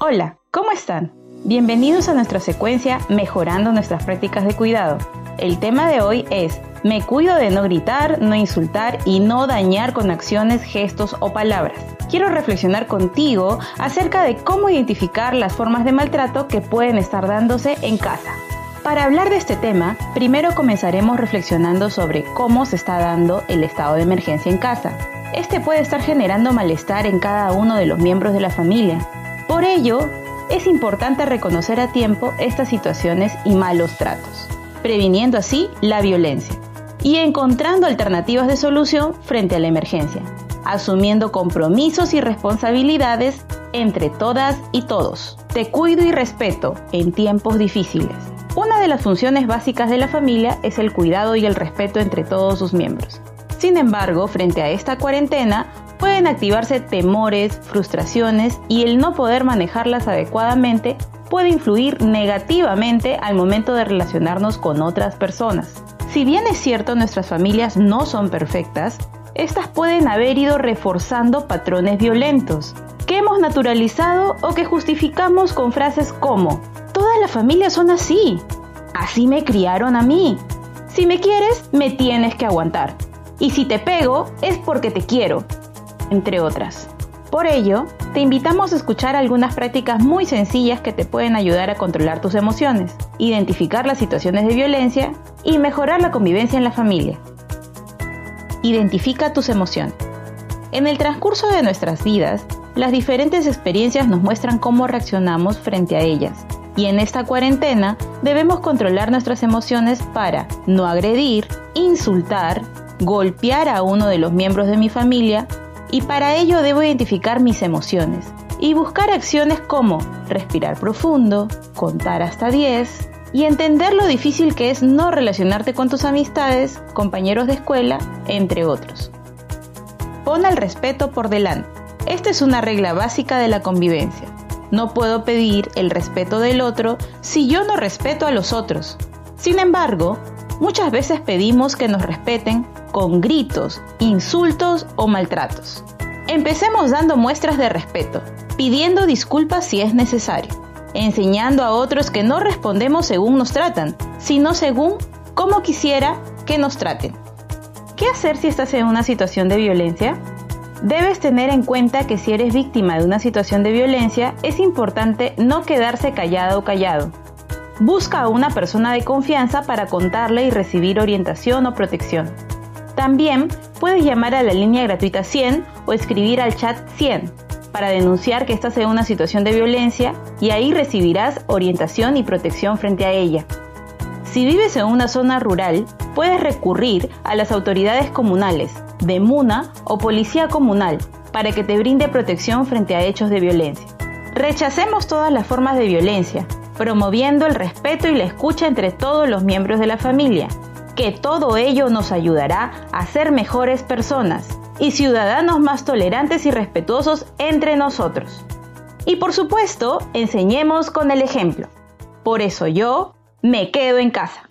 Hola, ¿cómo están? Bienvenidos a nuestra secuencia Mejorando nuestras prácticas de cuidado. El tema de hoy es Me cuido de no gritar, no insultar y no dañar con acciones, gestos o palabras. Quiero reflexionar contigo acerca de cómo identificar las formas de maltrato que pueden estar dándose en casa. Para hablar de este tema, primero comenzaremos reflexionando sobre cómo se está dando el estado de emergencia en casa. Este puede estar generando malestar en cada uno de los miembros de la familia. Por ello, es importante reconocer a tiempo estas situaciones y malos tratos, previniendo así la violencia y encontrando alternativas de solución frente a la emergencia, asumiendo compromisos y responsabilidades entre todas y todos. Te cuido y respeto en tiempos difíciles. Una de las funciones básicas de la familia es el cuidado y el respeto entre todos sus miembros. Sin embargo, frente a esta cuarentena, pueden activarse temores, frustraciones y el no poder manejarlas adecuadamente puede influir negativamente al momento de relacionarnos con otras personas. Si bien es cierto nuestras familias no son perfectas, estas pueden haber ido reforzando patrones violentos, que hemos naturalizado o que justificamos con frases como Todas las familias son así. Así me criaron a mí. Si me quieres, me tienes que aguantar. Y si te pego, es porque te quiero. Entre otras. Por ello, te invitamos a escuchar algunas prácticas muy sencillas que te pueden ayudar a controlar tus emociones, identificar las situaciones de violencia y mejorar la convivencia en la familia. Identifica tus emociones. En el transcurso de nuestras vidas, las diferentes experiencias nos muestran cómo reaccionamos frente a ellas y en esta cuarentena debemos controlar nuestras emociones para no agredir, insultar, golpear a uno de los miembros de mi familia y para ello debo identificar mis emociones y buscar acciones como respirar profundo, contar hasta 10 y entender lo difícil que es no relacionarte con tus amistades, compañeros de escuela, entre otros. Pon el respeto por delante. Esta es una regla básica de la convivencia. No puedo pedir el respeto del otro si yo no respeto a los otros. Sin embargo, muchas veces pedimos que nos respeten con gritos, insultos o maltratos. Empecemos dando muestras de respeto, pidiendo disculpas si es necesario, enseñando a otros que no respondemos según nos tratan, sino según cómo quisiera que nos traten. ¿Qué hacer si estás en una situación de violencia? Debes tener en cuenta que si eres víctima de una situación de violencia, es importante no quedarse callado o callado. Busca a una persona de confianza para contarle y recibir orientación o protección. También puedes llamar a la línea gratuita 100 o escribir al chat 100 para denunciar que estás en una situación de violencia y ahí recibirás orientación y protección frente a ella. Si vives en una zona rural, puedes recurrir a las autoridades comunales de MUNA o Policía Comunal para que te brinde protección frente a hechos de violencia. Rechacemos todas las formas de violencia, promoviendo el respeto y la escucha entre todos los miembros de la familia, que todo ello nos ayudará a ser mejores personas y ciudadanos más tolerantes y respetuosos entre nosotros. Y por supuesto, enseñemos con el ejemplo. Por eso yo me quedo en casa.